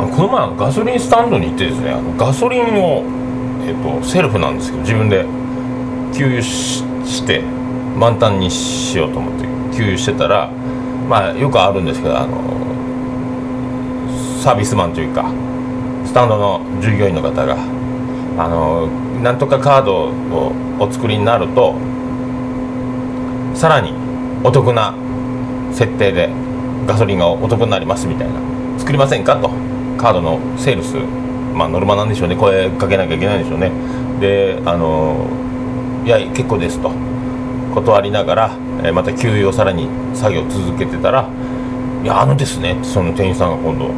あのこの前ガソリンスタンドに行ってですねあのガソリンを、えっとセルフなんですけど自分で給油しして満タンにしようと思って給油してたらまあよくあるんですけどあのサービスマンというかスタンドの従業員の方があのなんとかカードをお作りになるとさらにお得な設定でガソリンがお得になりますみたいな作りませんかと。カードのセールスまあノルマなんでしょうね。声かけなきゃいけないんでしょうね。であのいや結構ですと。断りながら、えまた給油をさらに作業続けてたら「いやあのですね」その店員さんが今度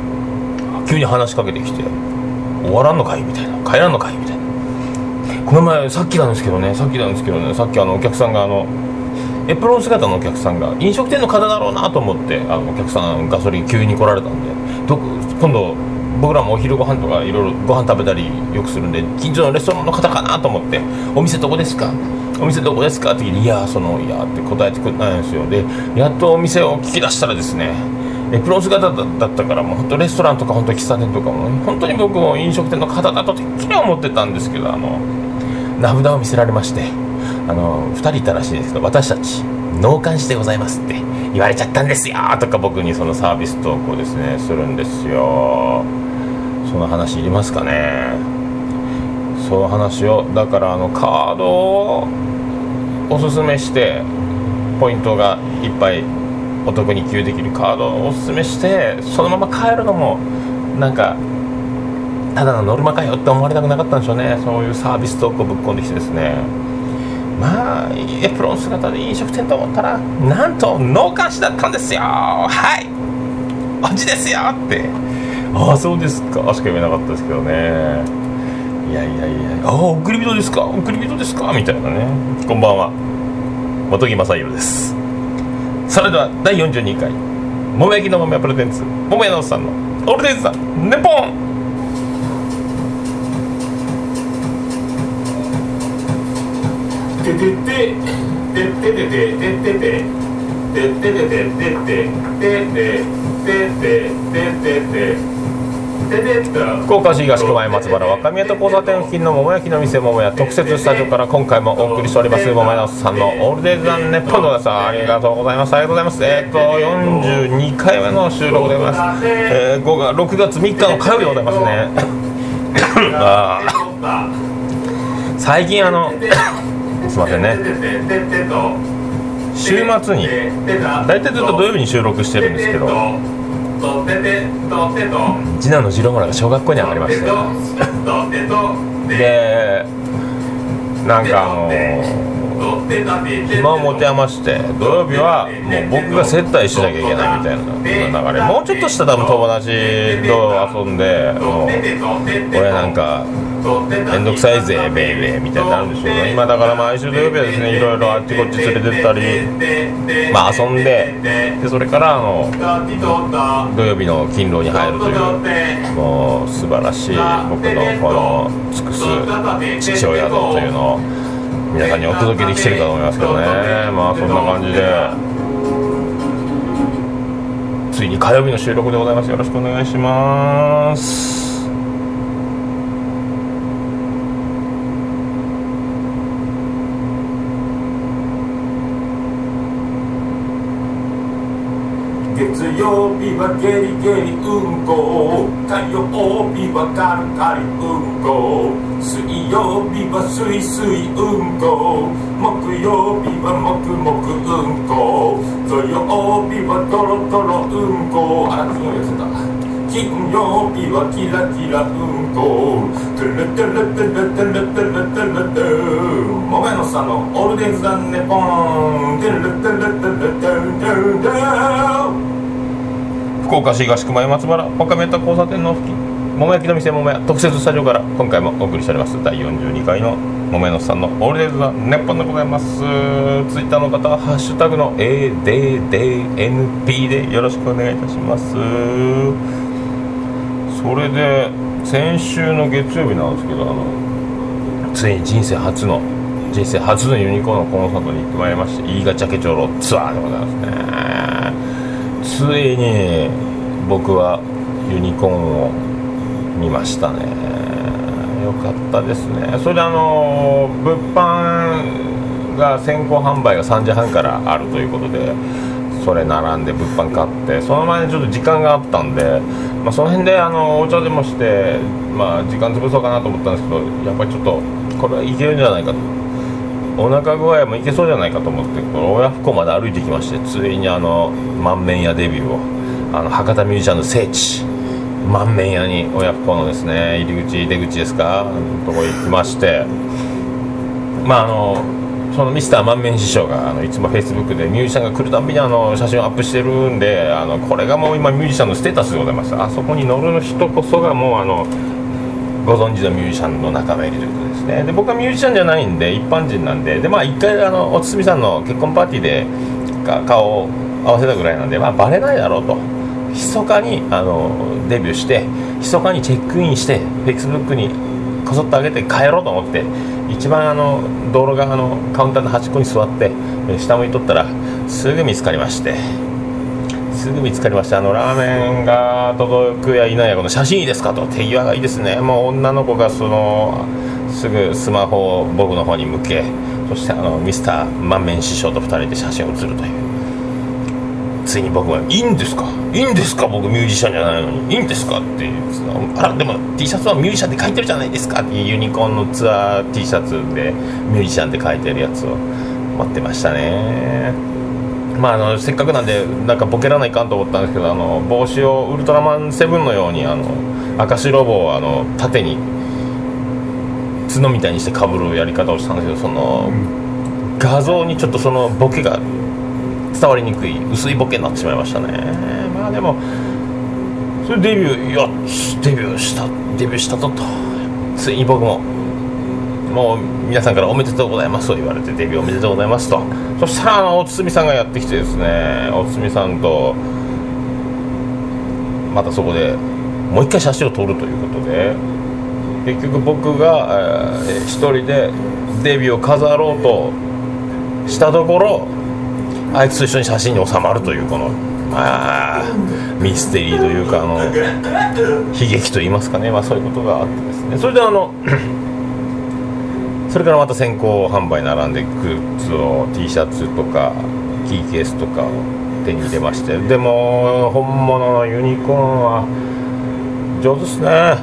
急に話しかけてきて「終わらんのかい?」みたいな「帰らんのかい?」みたいな。この前さっきなんですけどね。さっきなんですけどね。さっきあのお客さんがあのエプロン姿のお客さんが飲食店の方だろうなと思ってあのお客さんガソリン急に来られたんでど今度僕らもお昼ご飯とかいろいろご飯食べたりよくするんで近所のレストランの方かなと思って「お店どこですか?」お店どこですか？って聞いて「いやそのいや」って答えてくれないんですよ。でやっとお店を聞き出したらですねエプロン姿だったからもう本当レストランとか本当喫茶店とかも本当に僕も飲食店の方だとてっきり思ってたんですけどあの名札を見せられましてあの2人いたらしいんですけど私たち納棺師でございますって言われちゃったんですよとか僕にそのサービストークをですねするんですよその話いりますかね。その話をだからあのカードをおすすめしてポイントがいっぱいお得に給付できるカードをおすすめしてそのまま帰るのもなんかただのノルマかよって思われたくなかったんでしょうね。そういうサービストークをぶっ込んできてですね。まあエプロン姿で飲食店と思ったらなんと納棺師だったんですよ。はい。おじですよって。ああそうですか。しか言えなかったですけどね。いやいやいや。ああ送り人ですか。送り人ですか。みたいなね。こんばんは。本木正宏です。それでは第42回。桃焼きの桃屋プレゼンツ。桃屋のおっさんのオールデイズだネポン。てててててててててて。てててててててててててて福岡市東区前松原若宮と交差点付近の桃焼きの店桃屋特設スタジオから今回もお送りしております桃屋さんのオールデイズ・ザ・ネッポンでございますありがとうございますありがとうございますえっ、と42回目の収録でございます、えー、5月6月3日の火曜日でございますねあ最近あのすいませんね週末に大体ずっと土曜日に収録してるんですけど次男の次郎村が小学校に上がりまして。でなんかあの暇を持て余して土曜日はもう僕が接待しなきゃいけないみたいな流れ。もうちょっとした多分友達と遊んでもう俺なんか面倒くさいぜベイベーみたいになるんですけど今だから毎週土曜日はですねいろいろあっちこっち連れてったりまあ遊んででそれからあの土曜日の勤労に入るというもう素晴らしい僕のこの尽くす父親像というのを皆さんにお届けできてるかと思いますけどね。まあそんな感じで。ついに火曜日の収録でございます。よろしくお願いします。月曜日はゲリゲリうん。こ火曜日はカリカリうん。こ水曜日はスイスイうん。こ木曜日はもくもくうん。こ土曜日はトロトロうん。こあら金曜日忘れた金曜日はキラキラうん。こトゥルトゥルトゥルトゥルトゥルトゥルトゥ桃屋のさん。のオールデイズ・ザ・ネポントゥルトゥルトゥルトゥルトゥルトゥル福岡市東区前松原若宮田交差点の付近桃焼きの店桃屋特設スタジオから今回もお送りしております。第42回の桃屋のさんのオールデイズ・ザ・ネッポンでございます。ツイッターの方はハッシュタグの ADDNP でよろしくお願いいたします。それで先週の月曜日なんですけどあのついに人生初の人生初のユニコーンのコンサートに行ってまいりまして飯賀茶家長老ツアーでございますね。ついに僕はユニコーンを見ましたね。よかったですね。それであの物販が先行販売が3時半からあるということでそれ並んで物販買ってその前にちょっと時間があったんで、まあ、その辺であのお茶でもして、まあ、時間潰そうかなと思ったんですけどやっぱりちょっとこれはいけるんじゃないかと。お腹具合もいけそうじゃないかと思って親不孝まで歩いてきましてついにあの満面屋デビューをあの博多ミュージシャンの聖地満面屋に親不孝のですね入り口出口ですかとこ行きましてまああのそのミスター満面師匠があのいつもフェイスブックでミュージシャンが来るたびにあの写真をアップしてるんであのこれがもう今ミュージシャンのステータスでございます。あそこに乗る人こそがもうあのご存知のミュージシャンの仲間入りということですね。で僕はミュージシャンじゃないんで一般人なんででまあ一回あのおつみさんの結婚パーティーで顔を合わせたぐらいなんでまあバレないだろうと。密かにあのデビューして密かにチェックインしてフェイスブックにこそっと上げて帰ろうと思って一番あの道路側のカウンターの端っこに座って下向いとったらすぐ見つかりまして。すぐ見つかりました。あのラーメンが届くや否やこの写真いいですかと。手際がいいですね。もう女の子がそのすぐスマホを僕の方に向けそしてあのミスター満面師匠と2人で写真を写るという。ついに僕は「いいんですか？いいんですか？僕ミュージシャンじゃないのに。いいんですか?」ってあらでも T シャツはミュージシャンって書いてるじゃないですか。ってユニコーンのツアー T シャツでミュージシャンって書いてるやつを持ってましたね。まあ、あのせっかくなんでなんかボケらないかんと思ったんですけどあの帽子をウルトラマンセブンのようにあの赤白帽をあの縦に角みたいにしてかぶるやり方をしたんですけどその画像にちょっとそのボケが伝わりにくい薄いボケになってしまいましたね。まあでもそれデビューいやデビューしたデビューしたとと。ついに僕ももう皆さんからおめでとうございますと言われてデビューおめでとうございますと。そしたらあのおつみさんがやってきてですねおつみさんとまたそこでもう一回写真を撮るということで結局僕が、えー、一人でデビューを飾ろうとしたところあいつと一緒に写真に収まるというこのあミステリーというかあの悲劇といいますかね、まあ、そういうことがあってですね。それであのそれからまた先行販売並んでグッズを T シャツとかキーケースとかを手に入れまして。でも本物のユニコーンは上手ですね。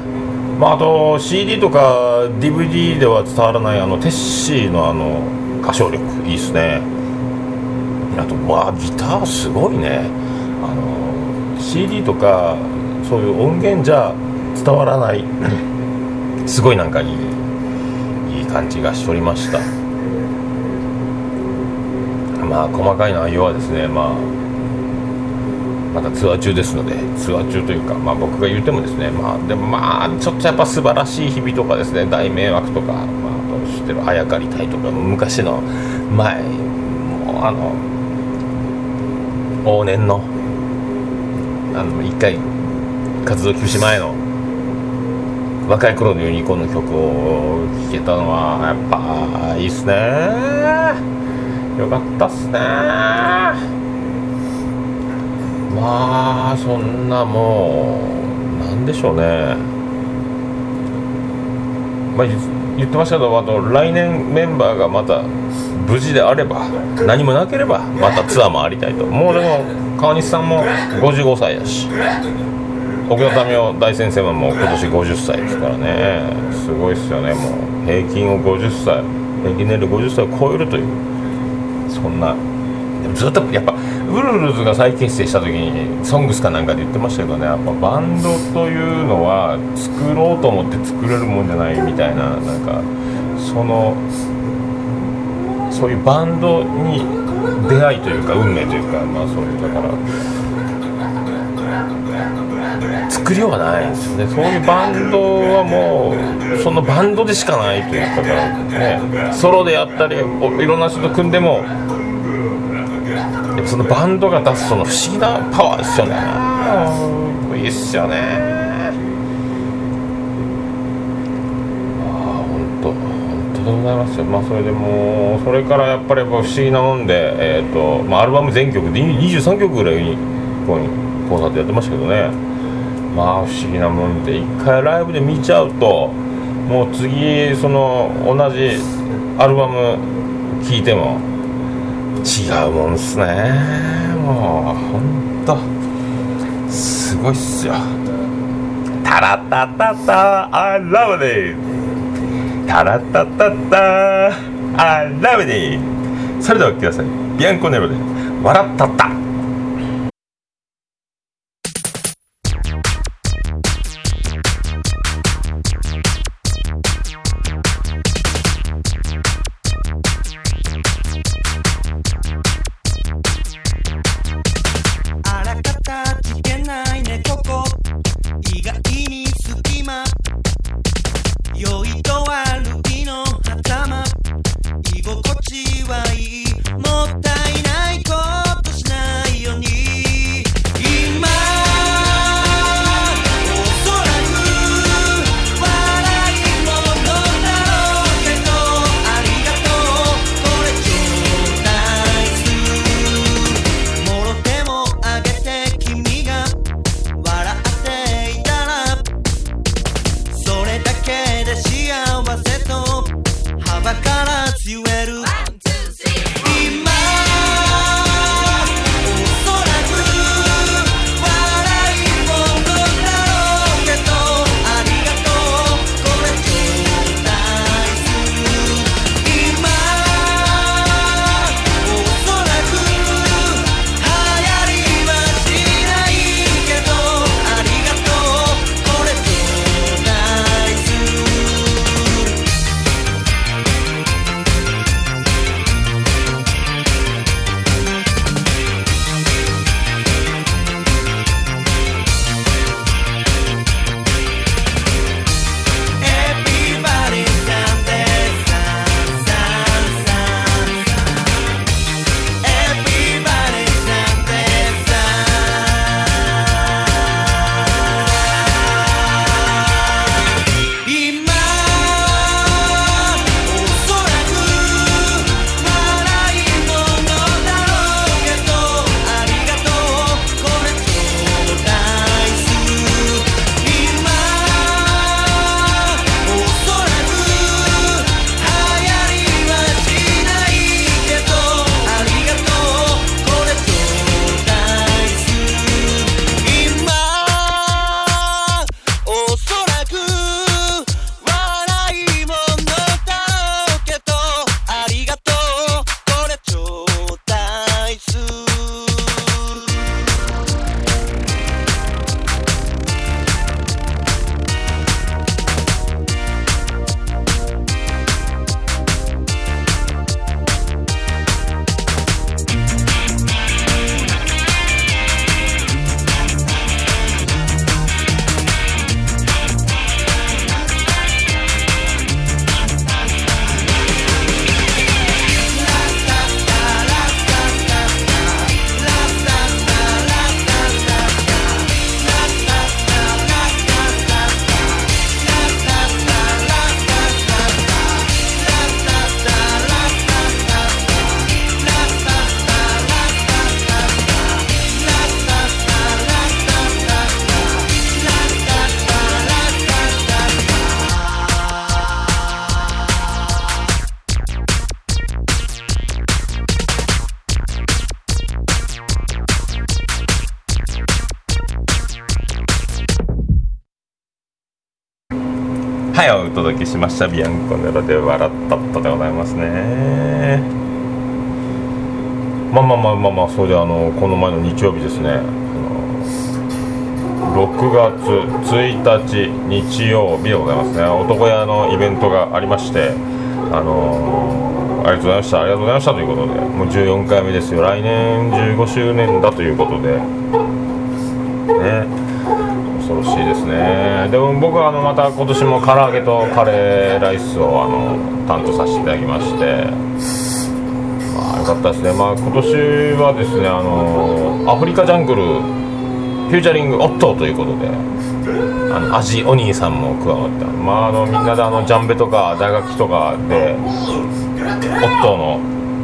まあ、あと CD とか DVD では伝わらないあのテッシーのあの歌唱力いいですね。あとまあギターすごいね。あの CD とかそういう音源じゃ伝わらない。すごいなんかいいい。感じがしておりました。まあ細かい内容はですねまあまだツアー中ですのでツアー中というか、まあ、僕が言うてもですねまあでもまあちょっとやっぱ素晴らしい日々とかですね大迷惑とか、まあ、知ってるあやかりたいとか昔の前もうあの往年のあの一回活動休止前の若い頃のユニコーンの曲を聴けたのはやっぱいいっすね。よかったっすね。まあそんなもうなんでしょうね。まあ言ってましたけどあと来年メンバーがまた無事であれば何もなければまたツアーもありたいと。もうでも川西さんも55歳だし。奥田民生大先生ももう今年50歳ですからね。すごいっすよね。もう平均を50歳平均年齢50歳を超えるというそんな。でもずっとやっぱウルルズが再結成した時に「ソングスかなんかで言ってましたけどね。やっぱバンドというのは作ろうと思って作れるもんじゃないみたいななんかそのそういうバンドに出会いというか運命というかまあそういうだから作りようがないですね。そういうバンドはもうそのバンドでしかないというかね。ソロでやったりいろんな人と組んでもそのバンドが出すその不思議なパワーですよね。いいっすよね。でございますよ、まあ、それでもうそれからやっぱり不思議なもんで、えーとまあ、アルバム全曲で23曲ぐらいにコンサートやってましたけどね。まあ不思議なもんで一回ライブで見ちゃうともう次その同じアルバム聴いても違うもんっすね。もうほんとすごいっすよ。タラタタタ I love it タラタタタ I love it それではお聴きください。ビアンコネロで笑ったった。はいお届けしました。ビアンコネロで笑ったったでございますね。まあまあまあまあまあそれであのこの前の日曜日ですね。あの6月1日日曜日でございますね。男屋のイベントがありましてあのありがとうございました。ありがとうございましたということでもう14回目ですよ。来年15周年だということで。ね。恐ろしいですね。でも僕はあのまた今年も唐揚げとカレーライスをあの担当させていただきまして。まあよかったですね。まあ今年はですねあのアフリカジャングルフューチャリングオットーということであの味お兄さんも加わってまああのみんなであのジャンベとか大学とかでオットーの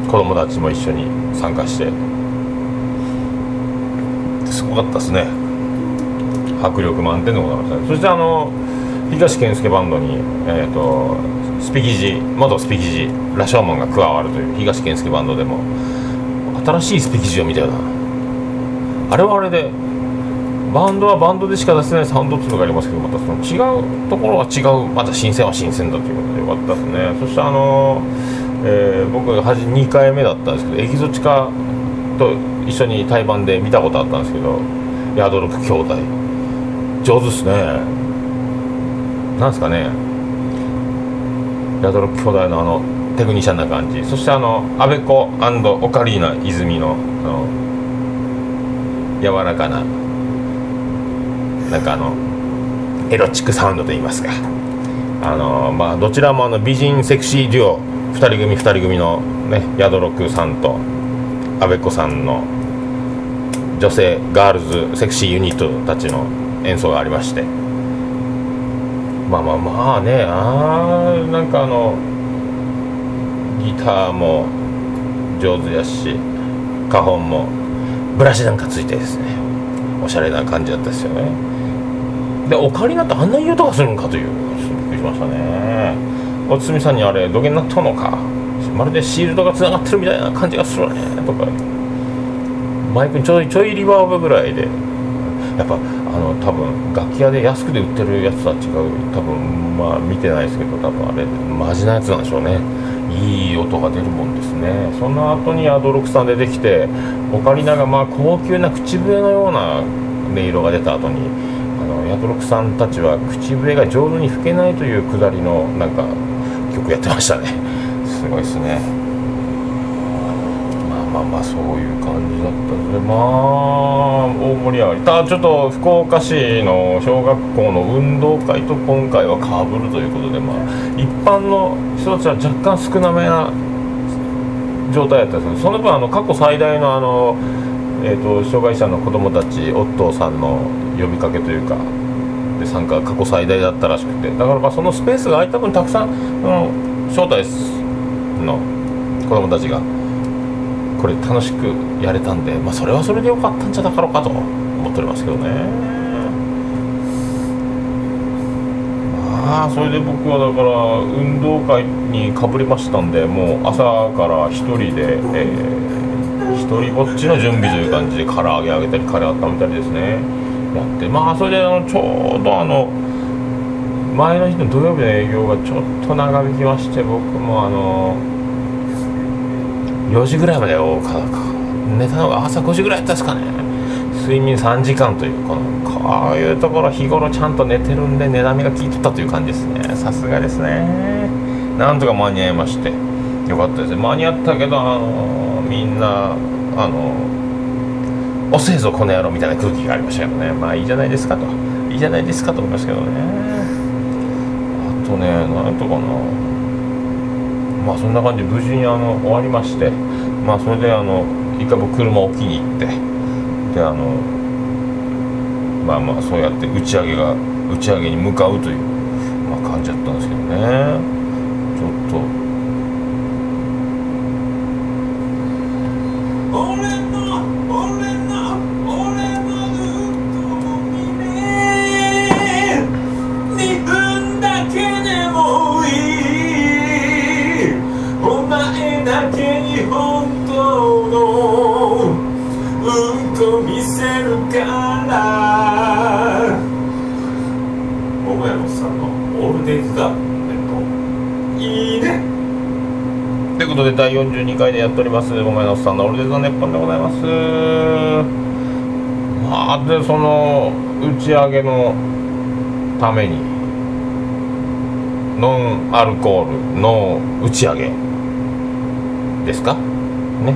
子供たちも一緒に参加して。すごかったですね。迫力満点でございました。そしてあの東健介バンドに、えー、とスピキジ元スピキジ羅生門が加わるという東健介バンドでも新しいスピキジを見たよな。あれはあれでバンドはバンドでしか出せないサウンドっていうのがありますけどまたその違うところは違うまた新鮮は新鮮だということでよかったですね。そしてあの、えー僕はじ2回目だったんですけどエキゾチカと一緒に対バンで見たことあったんですけどヤードロク兄弟。上手っすね。なんすかね。ヤドロック兄弟のあのテクニシャンな感じ。そしてあのアベコオカリーナ泉のあの柔らかななんかあのエロチックサウンドといいますか。あのまあどちらもあの美人セクシーデュオ2人組2人組のねヤドロクさんとアベコさんの女性ガールズセクシーユニットたちの演奏がありまして。まあまあまあねあーなんかあのギターも上手やし花本もブラシなんかついてですね。おしゃれな感じだったですよね。でオカリナってあんないい音がするのかというびっくりしましたね。おつみさんにあれ土下になったのか。まるでシールドがつながってるみたいな感じがするねとか。マイクにちょいちょいリバーブぐらいで。やっぱあの多分楽器屋で安くで売ってるやつとは違う。多分まあ見てないですけど多分あれマジなやつなんでしょうね。いい音が出るもんですね。その後にアドロクさん出てきてオカリナがまあ高級な口笛のような音色が出た後にあのヤドロクさんたちは口笛が上手に吹けないというくだりのなんか曲やってましたね。すごいですね。まあまあそういう感じだったのでまあ大盛り上がりただちょっと福岡市の小学校の運動会と今回はかぶるということでまあ一般の人たちは若干少なめな状態だったんですけどその分あの過去最大のあの、えー、と障害者の子どもたちオットーさんの呼びかけというかで参加過去最大だったらしくて。だからまあそのスペースが空いた分たくさんその招待の子どもたちが。これ楽しくやれたんで、まあ、それはそれでよかったんじゃなかろうかと思っておりますけどね。まあそれで僕はだから運動会にかぶりましたんでもう朝から一人で、えー一人ぼっちの準備という感じで唐揚げ揚げたりカレー温めたりですね。やってまあそれであのちょうどあの前の日の土曜日の営業がちょっと長引きまして僕もあの4時ぐらいまでをか寝たのが朝5時ぐらいやったですかね。睡眠3時間というこのこういうところ日頃ちゃんと寝てるんで寝波が効いてたという感じですね。さすがですね。なんとか間に合いまして。よかったです。ね間に合ったけどあのみんなあの遅えぞこの野郎みたいな空気がありましたけどね。まあいいじゃないですかと。いいじゃないですかと思いますけどね。あとねなんとかな。まあそんな感じ。で無事にあの終わりまして。まあそれであの一回僕車を置きに行って。であのまあまあそうやって打ち上げが打ち上げに向かうという、まあ、感じだったんですけどね。ちょっと2回でやっておりますごめんなさいオルデザネッポンでございますまあでその打ち上げのためにノンアルコールの打ち上げですかね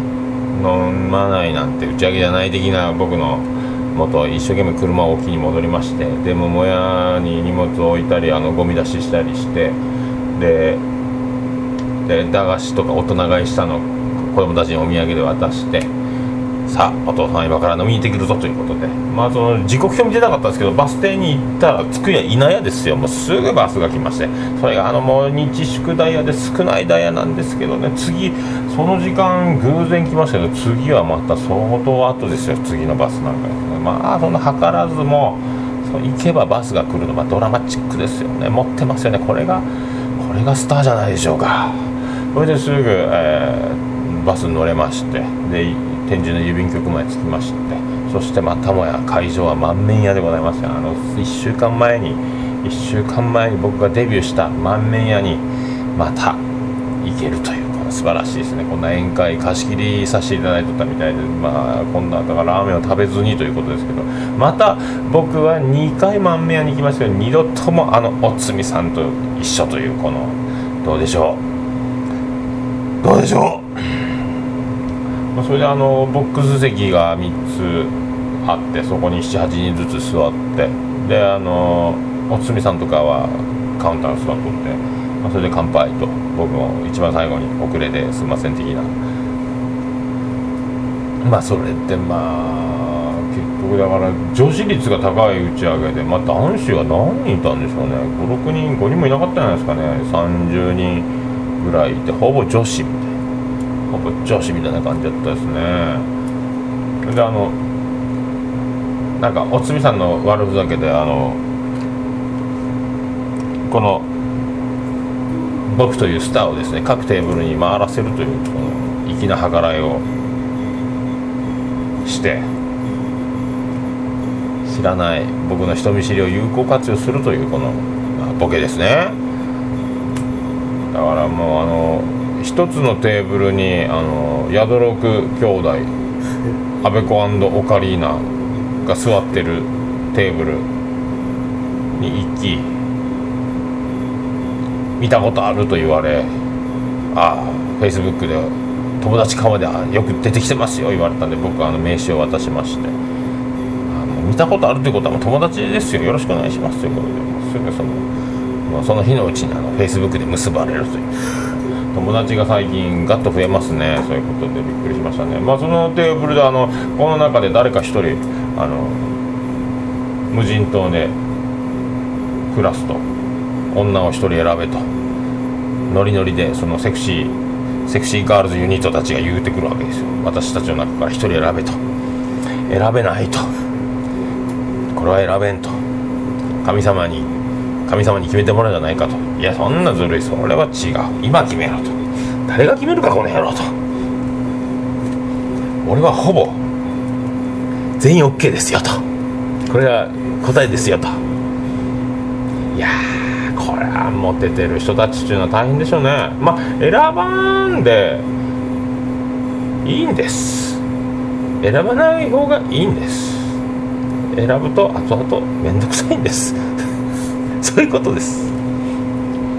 飲まないなんて打ち上げじゃない的な僕の元一生懸命車を置きに戻りましてで桃屋に荷物を置いたりあのゴミ出ししたりしてでで駄菓子とか大人買いしたの子供たちにお土産で渡してさあお父さん今から飲みに行ってくるぞということで。まあその時刻表見てなかったんですけどバス停に行ったら着くやいなやですよ。もうすぐバスが来まして。それがあのもう日祝ダイヤで少ないダイヤなんですけどね。次その時間偶然来ましたけど次はまた相当後ですよ。次のバスなんかですね。まあそんな図らずもそう行けばバスが来るのがドラマチックですよね。持ってますよね。これがこれがスターじゃないでしょうか。それですぐ、えーバスに乗れましてで天神の郵便局まで着きましてそしてまたもや会場は満面屋でございます。あの1週間前に1週間前に僕がデビューした満面屋にまた行けるというこの素晴らしいですね。こんな宴会貸し切りさせていただいとったみたいでまあこんなだからラーメンを食べずにということですけどまた僕は2回満面屋に行きましたけど2度ともあのおつみさんと一緒というこのどうでしょう。どうでしょう？まあそれであのボックス席が3つあってそこに78人ずつ座ってであのおつみさんとかはカウンターに座っとって、まあ、それで乾杯と僕も一番最後に遅れですいません的な。まあそれってまあ結局だから女子率が高い打ち上げでまあ男子は何人いたんでしょうね。56人5人もいなかったんじゃないですかね。30人。ぐらいいてほぼ女子みたいなほぼ女子みたいな感じだったですね。であのなんかおつみさんの悪ふざけであのこの僕というスターをですね各テーブルに回らせるというこの粋な計らいをして知らない僕の人見知りを有効活用するというこの、ボケですね。からもうあの一つのテーブルにあの宿六兄弟 アベコオカリーナが座ってるテーブルに行き見たことあると言われああフェイスブックで友達顔であよく出てきてますよ言われたんで僕はあの名刺を渡しまして。あの見たことあるということはもう友達ですよ。よろしくお願いしますということでもうすぐそのもうその日のうちにあのフェイスブックで結ばれるという。友達が最近ガッと増えますね。そういうことでびっくりしましたね。まあそのテーブルであのこの中で誰か一人あの無人島で暮らすと。女を一人選べと。ノリノリでそのセクシーセクシーガールズユニットたちが言うてくるわけですよ。私たちの中から一人選べと。選べないと。これは選べんと。神様に神様に決めてもらうじゃないかと。いやそんなずるい。それは違う。今決めろと。誰が決めるかこの野郎と。俺はほぼ全員 OK ですよと。これが答えですよと。いやこれはモテてる人たちっていうのは大変でしょうね。まあ選ばんでいいんです。選ばない方がいいんです。選ぶと後々面倒くさいんです。そういうことです、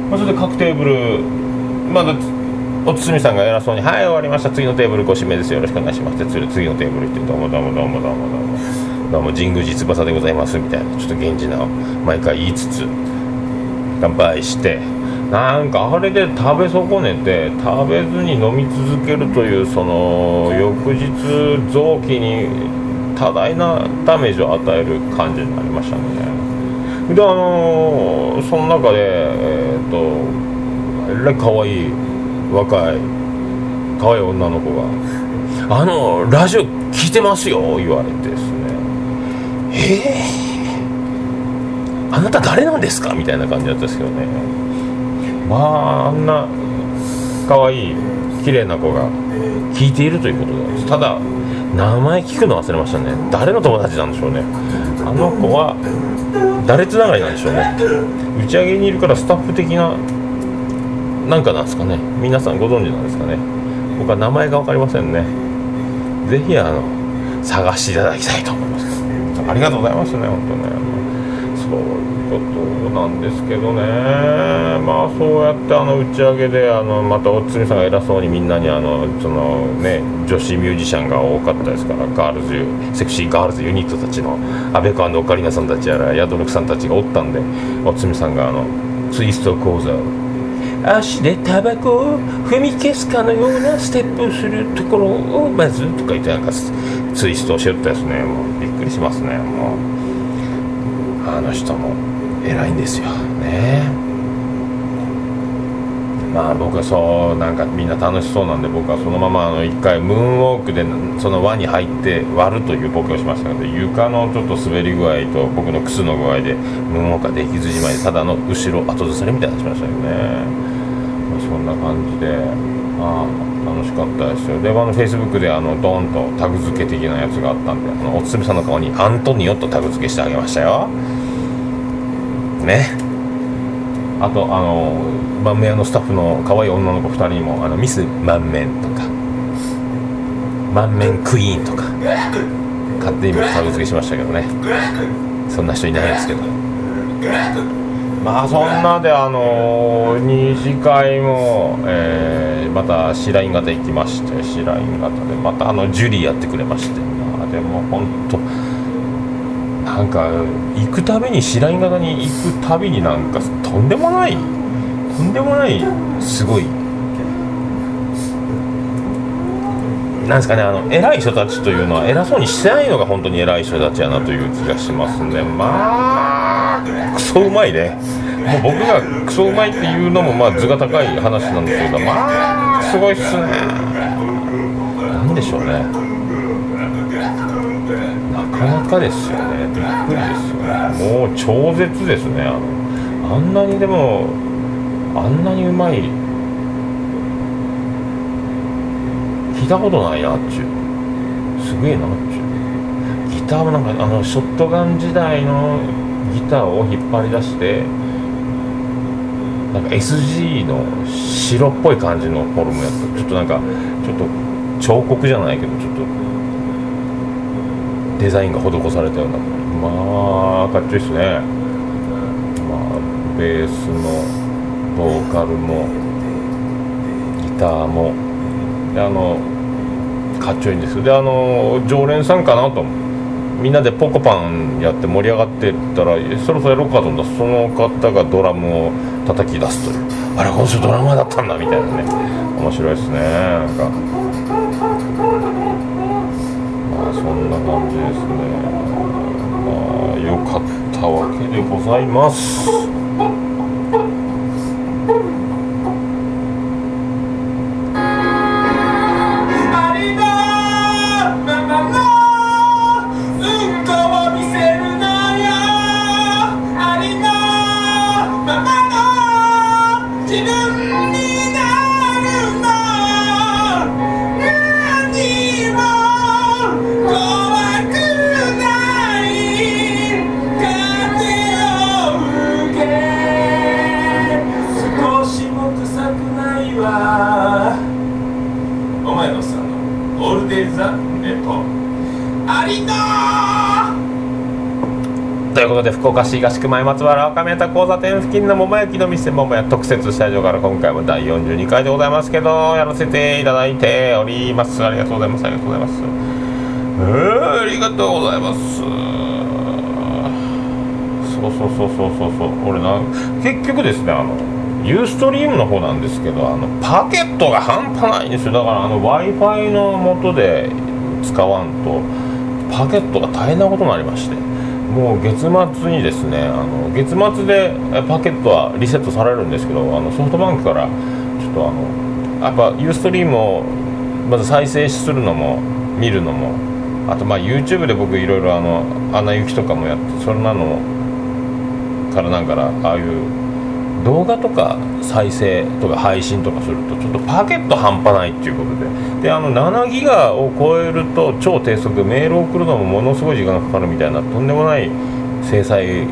まあ、それで各テーブルまだおつみさんが偉そうに「はい終わりました。次のテーブルご指名です。よろしくお願いします」って次次のテーブル行って「どうもどうもどうもどうもどうも。どうも神宮寺翼でございます」みたいなちょっと源氏な毎回言いつつ乾杯して。なんかあれで食べ損ねて食べずに飲み続けるというその翌日臓器に多大なダメージを与える感じになりましたね。であのーその中でえっ、とえらい可愛い若い可愛い女の子が「あのラジオ聞いてますよ」言われてですね「えー、あなた誰なんですか?」みたいな感じだったんですけどね。まああんな可愛い綺麗な子が聞いているということです。ただ名前聞くの忘れましたね。誰の友達なんでしょうね。あの子は誰つながりなんでしょうね。打ち上げにいるからスタッフ的ななんかなんですかね。皆さんご存知なんですかね。僕は名前が分かりませんね。ぜひあの探していただきたいと思います。ありがとうございますね本当ね。そういうことなんですけどね。まあそうやってあの打ち上げであのまたおつみさんが偉そうにみんなにあのそのね女子ミュージシャンが多かったですからガールズセクシーガールズユニットたちの阿部川のオカリナさんたちやらヤドルクさんたちがおったんでおつみさんがあのツイスト講座を。足でタバコを踏み消すかのようなステップをするところをまずとか言ってなんかツツイストをしよったですね。もうびっくりしますね。もう。あの人も偉いんですよ。ね。まあ僕はそうなんかみんな楽しそうなんで僕はそのままあの一回ムーンウォークでその輪に入って割るというボケをしましたので床のちょっと滑り具合と僕の靴の具合でムーンウォークができずじまいただの後ろ後ずさりみたいなってましたよね、ま、そんな感じでああ楽しかったですよ。であのフェイスブックであのドーンとタグ付け的なやつがあったんであのおつみさんの顔にアントニオとタグ付けしてあげましたよ。ね。あとあの満面のスタッフの可愛い女の子2人にもあのミス満面とか満面クイーンとか勝手にタグ付けしましたけどね。そんな人いないですけど。まあそんなであの二次会も、えーまた白印型行きまして白印型でまたあのジュリーやってくれまして。まあでも本当なんか行くたびに白印型に行くたびになんかとんでもないとんでもないすごい。なんですかねあの偉い人たちというのは偉そうにしてないのが本当に偉い人たちやなという気がしますね。まあクソうまいね。もう僕がクソうまいっていうのもまあ図が高い話なんですけどまあすごいっすね。なんでしょうね。なかなかですよね。びっくりですよね。もう超絶ですね。あのあんなにでもあんなにうまい。聞いたことないなっち。ゅうすげえなっち。ゅうギターもなんかあのショットガン時代のギターを引っ張り出してなんか SG の白っぽい感じのフォルムやった。ちょっとなんかちょっと彫刻じゃないけどちょっとデザインが施されたような。まあかっちょいいっすね。まあベースもボーカルもギターも。であのかっちょいいんですよ。であの常連さんかなとみんなでポコパンやって盛り上がってったらそろそろやろうかと思ったらその方がドラムを叩き出すという。あれ今週ドラマだったんだみたいなね。面白いですねなんか。まあそんな感じですね。まあよかったわけでございます。ことで福岡市東区前松原若宮田交差点付近の桃焼きの店桃屋特設スタジオから今回も第42回でございますけどやらせていただいております。ありがとうございます。ありがとうございます。えーありがとうございます。そうそうそうそうそうそう。俺な結局ですねあのユーストリームの方なんですけどあのパケットが半端ないんですよ。だからあの w i f i の元で使わんとパケットが大変なことになりまして。もう月末にですねあの月末でパケットはリセットされるんですけどあのソフトバンクからちょっとあのやっぱユーストリームをまず再生するのも見るのもあとまあ YouTube で僕いろいろあの「アナ雪」とかもやってそれなのからなんからああいう動画とか再生とか配信とかするとちょっとパケット半端ないっていうことで。であの7ギガを超えると超低速メールを送るのもものすごい時間がかかるみたいなとんでもない制裁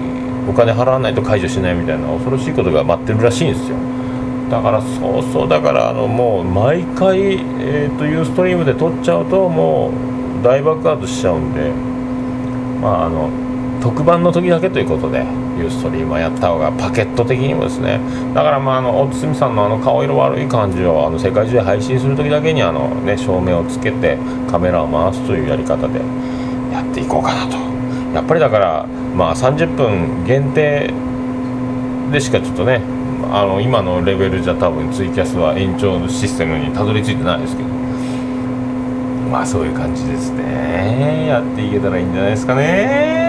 お金払わないと解除しないみたいな恐ろしいことが待ってるらしいんですよ。だからそうそうだからあのもう毎回、えー、とユーストリームで撮っちゃうともう大爆発しちゃうんでまああの特番の時だけということで。ユーストリームはやった方がパケット的にもですね。だからまああの大堤さんのあの顔色悪い感じをあの世界中で配信する時だけにあの、ね、照明をつけてカメラを回すというやり方でやっていこうかなと。やっぱりだからまあ30分限定でしかちょっとねあの今のレベルじゃ多分ツイキャスは延長のシステムにたどり着いてないですけど。まあそういう感じですね。やっていけたらいいんじゃないですかね。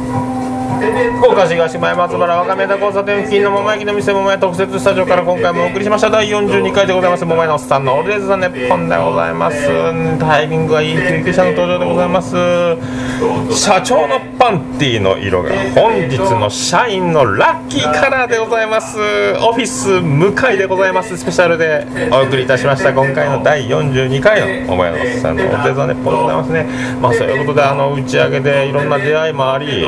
福岡市東前松原若宮田交差点付近の桃焼きの店桃屋特設スタジオから今回もお送りしました。第42回でございます。桃屋のおっさんのオールデイズ・ザ・ネッポンでございますタイミングがいい救急車の登場でございます。社長のパンティーの色が本日の社員のラッキーカラーでございます。オフィス向かいでございます。スペシャルでお送りいたしました。今回の第42回の桃屋のおっさんのオールデイズ・ザ・ネッポンでございますね。まあそういうことであの打ち上げでいろんな出会いもあり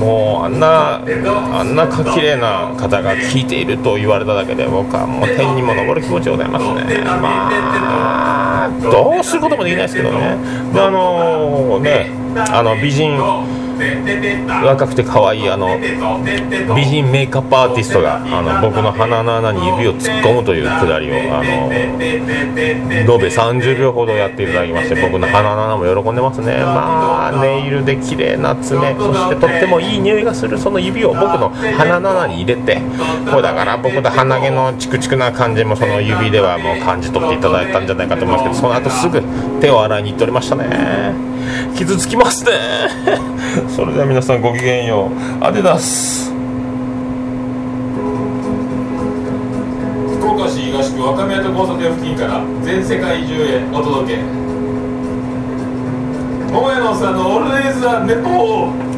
もうあんなあんな綺麗な方が聞いていると言われただけで僕はもう天にも昇る気持ちでございますね。まあどうすることもできないですけどね。であのねあの美人若くて可愛いあの美人メイクアップアーティストがあの僕の鼻の穴に指を突っ込むというくだりをあの延べ30秒ほどやっていただきまして僕の鼻の穴も喜んでますね。まあネイルで綺麗な爪そしてとってもいい匂いがするその指を僕の鼻の穴に入れてこれだから僕の鼻毛のチクチクな感じもその指ではもう感じ取っていただいたんじゃないかと思いますけどその後すぐ手を洗いに行っておりましたね。傷つきますね。それでは皆さんごきげんよう。アディダス福岡市東区若宮と交差点付近から全世界中へお届け。桃屋のおっさんのオールデイズ・ザ・ネポー。